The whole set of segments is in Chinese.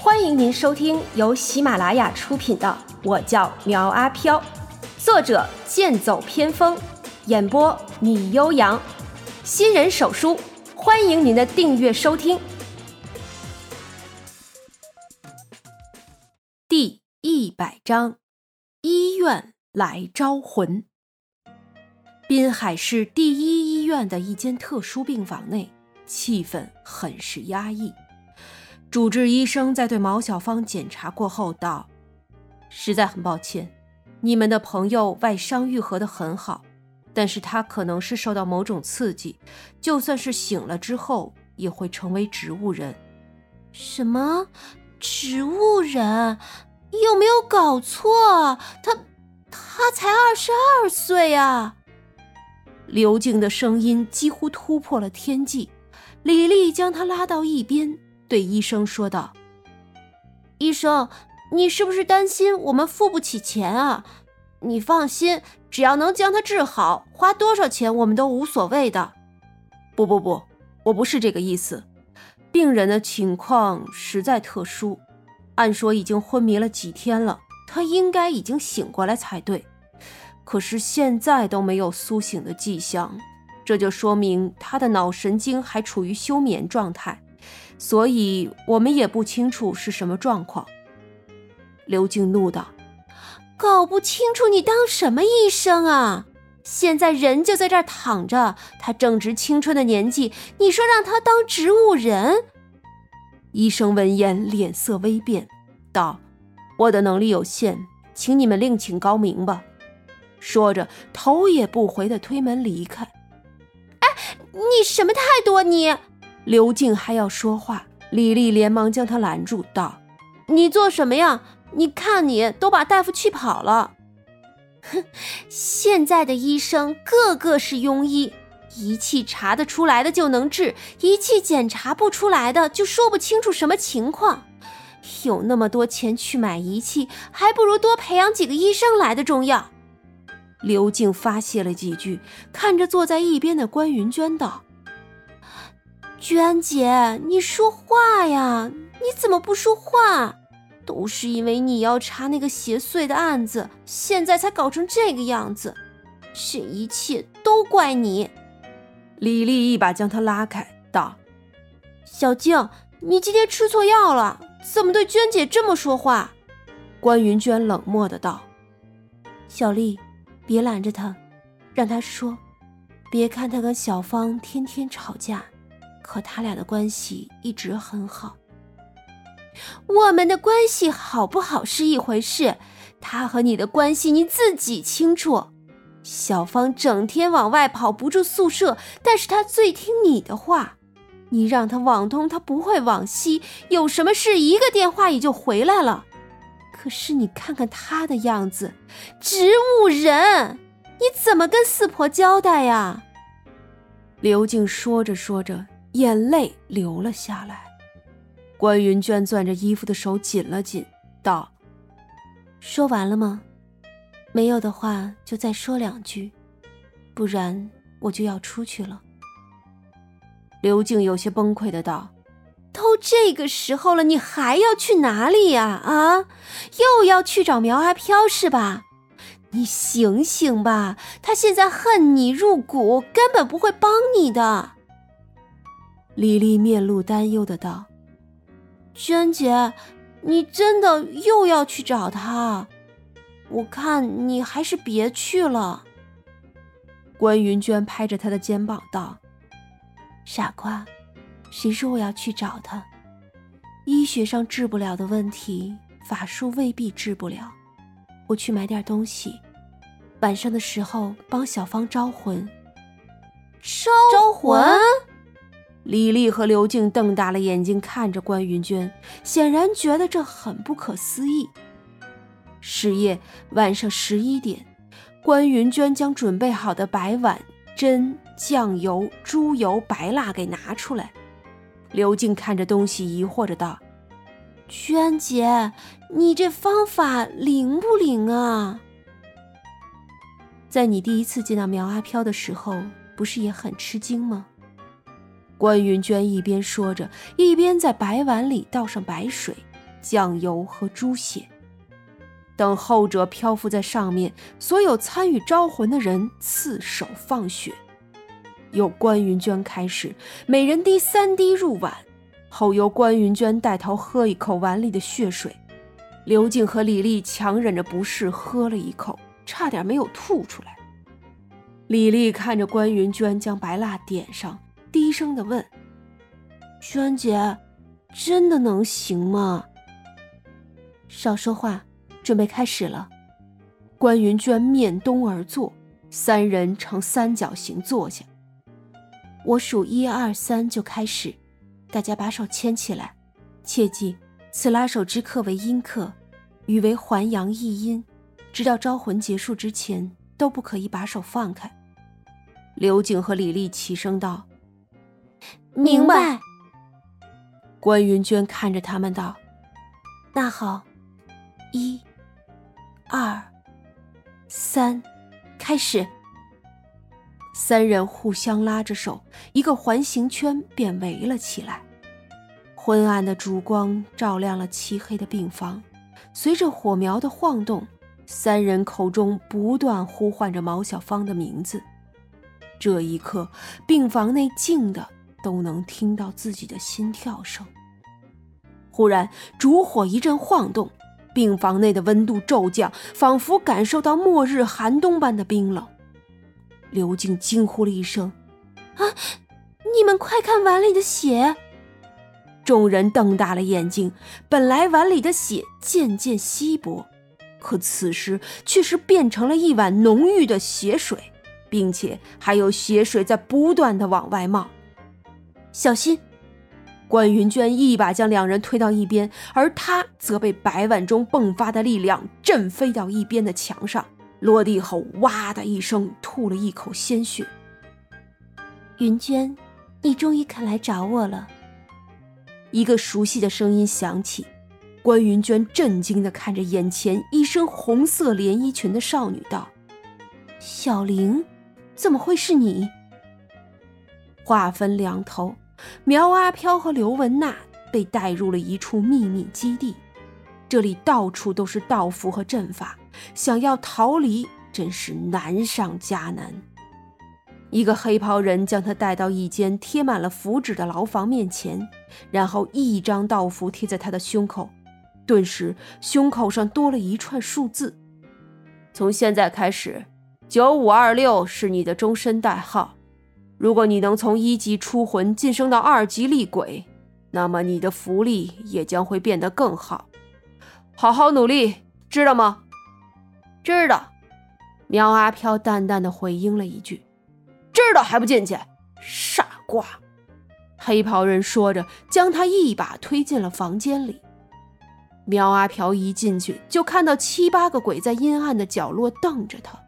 欢迎您收听由喜马拉雅出品的《我叫苗阿飘》，作者剑走偏锋，演播米悠扬，新人手书，欢迎您的订阅收听。第一百章，医院来招魂。滨海市第一医院的一间特殊病房内，气氛很是压抑。主治医生在对毛小芳检查过后道：“实在很抱歉，你们的朋友外伤愈合的很好，但是他可能是受到某种刺激，就算是醒了之后，也会成为植物人。”什么？植物人？有没有搞错？他他才二十二岁啊！刘静的声音几乎突破了天际，李丽将他拉到一边。对医生说道：“医生，你是不是担心我们付不起钱啊？你放心，只要能将他治好，花多少钱我们都无所谓的。”“不不不，我不是这个意思。病人的情况实在特殊，按说已经昏迷了几天了，他应该已经醒过来才对。可是现在都没有苏醒的迹象，这就说明他的脑神经还处于休眠状态。”所以我们也不清楚是什么状况。刘静怒道：“搞不清楚你当什么医生啊？现在人就在这儿躺着，他正值青春的年纪，你说让他当植物人？”医生闻言脸色微变，道：“我的能力有限，请你们另请高明吧。”说着头也不回的推门离开。哎，你什么态度？你！刘静还要说话，李丽连忙将他拦住，道：“你做什么呀？你看你都把大夫气跑了。哼，现在的医生个个是庸医，仪器查得出来的就能治，仪器检查不出来的就说不清楚什么情况。有那么多钱去买仪器，还不如多培养几个医生来的重要。”刘静发泄了几句，看着坐在一边的关云娟道。娟姐，你说话呀！你怎么不说话？都是因为你要查那个邪祟的案子，现在才搞成这个样子。这一切都怪你！李丽一把将他拉开，道：“小静，你今天吃错药了，怎么对娟姐这么说话？”关云娟冷漠的道：“小丽，别拦着他，让他说。别看他跟小芳天天吵架。”和他俩的关系一直很好。我们的关系好不好是一回事，他和你的关系你自己清楚。小芳整天往外跑，不住宿舍，但是他最听你的话。你让他网通，他不会往西，有什么事一个电话也就回来了。可是你看看他的样子，植物人，你怎么跟四婆交代呀？刘静说着说着。眼泪流了下来，关云娟攥着衣服的手紧了紧，道：“说完了吗？没有的话就再说两句，不然我就要出去了。”刘静有些崩溃的道：“都这个时候了，你还要去哪里呀？啊，又要去找苗阿飘是吧？你醒醒吧，他现在恨你入骨，根本不会帮你的。”李丽面露担忧的道：“娟姐，你真的又要去找他？我看你还是别去了。”关云娟拍着他的肩膀道：“傻瓜，谁说我要去找他？医学上治不了的问题，法术未必治不了。我去买点东西，晚上的时候帮小芳招魂。招招魂？”李丽和刘静瞪大了眼睛看着关云娟，显然觉得这很不可思议。是夜晚上十一点，关云娟将准备好的白碗、针、酱油、猪油、白蜡给拿出来。刘静看着东西，疑惑着道：“娟姐，你这方法灵不灵啊？在你第一次见到苗阿飘的时候，不是也很吃惊吗？”关云娟一边说着，一边在白碗里倒上白水，酱油和猪血。等后者漂浮在上面，所有参与招魂的人刺手放血。由关云娟开始，每人滴三滴入碗，后由关云娟带头喝一口碗里的血水。刘静和李丽强忍着不适喝了一口，差点没有吐出来。李丽看着关云娟将白蜡点上，低声的问：“娟姐，真的能行吗？”少说话。准备开始了，关云娟面东而坐，三人呈三角形坐下。我数一二三就开始，大家把手牵起来，切记此拉手之刻为阴刻，语为还阳一阴，直到招魂结束之前都不可以把手放开。刘景和李丽齐声道：“明白。”关云娟看着他们道：“那好，一。”二，三，开始。三人互相拉着手，一个环形圈便围了起来。昏暗的烛光照亮了漆黑的病房，随着火苗的晃动，三人口中不断呼唤着毛小芳的名字。这一刻，病房内静的都能听到自己的心跳声。忽然，烛火一阵晃动。病房内的温度骤降，仿佛感受到末日寒冬般的冰冷。刘静惊呼了一声：“啊！你们快看碗里的血！”众人瞪大了眼睛。本来碗里的血渐渐稀薄，可此时却是变成了一碗浓郁的血水，并且还有血水在不断的往外冒。小心！关云娟一把将两人推到一边，而她则被白万中迸发的力量震飞到一边的墙上，落地后哇的一声吐了一口鲜血。云娟，你终于肯来找我了。一个熟悉的声音响起，关云娟震惊地看着眼前一身红色连衣裙的少女，道：“小玲，怎么会是你？”话分两头。苗阿飘和刘文娜被带入了一处秘密基地，这里到处都是道符和阵法，想要逃离真是难上加难。一个黑袍人将他带到一间贴满了符纸的牢房面前，然后一张道符贴在他的胸口，顿时胸口上多了一串数字。从现在开始，九五二六是你的终身代号。如果你能从一级出魂晋升到二级厉鬼，那么你的福利也将会变得更好。好好努力，知道吗？知道。苗阿飘淡淡的回应了一句：“知道还不进去，傻瓜！”黑袍人说着，将他一把推进了房间里。苗阿飘一进去，就看到七八个鬼在阴暗的角落瞪着他。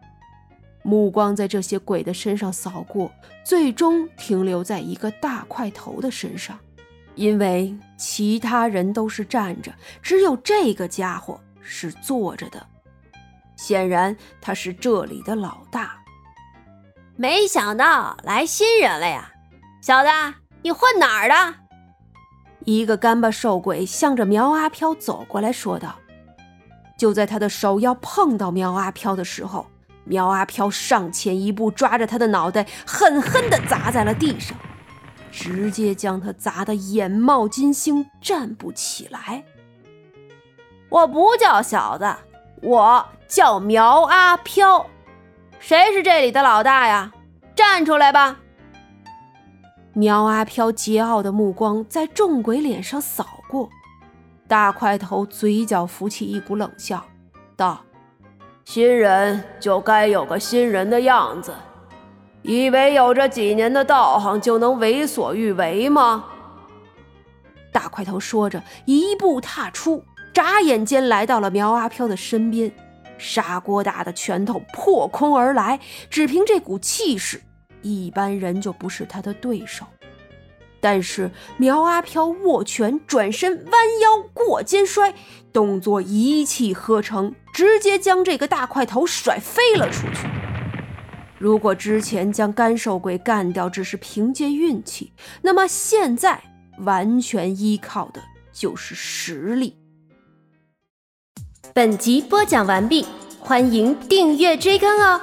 目光在这些鬼的身上扫过，最终停留在一个大块头的身上，因为其他人都是站着，只有这个家伙是坐着的。显然他是这里的老大。没想到来新人了呀，小子，你混哪儿的？一个干巴瘦鬼向着苗阿飘走过来说道。就在他的手要碰到苗阿飘的时候。苗阿飘上前一步，抓着他的脑袋，狠狠地砸在了地上，直接将他砸得眼冒金星，站不起来。我不叫小子，我叫苗阿飘。谁是这里的老大呀？站出来吧！苗阿飘桀骜的目光在众鬼脸上扫过，大块头嘴角浮起一股冷笑，道。新人就该有个新人的样子，以为有这几年的道行就能为所欲为吗？大块头说着，一步踏出，眨眼间来到了苗阿飘的身边，砂锅大的拳头破空而来，只凭这股气势，一般人就不是他的对手。但是苗阿飘握拳转身，弯腰过肩摔，动作一气呵成，直接将这个大块头甩飞了出去。如果之前将干瘦鬼干掉只是凭借运气，那么现在完全依靠的就是实力。本集播讲完毕，欢迎订阅追更哦。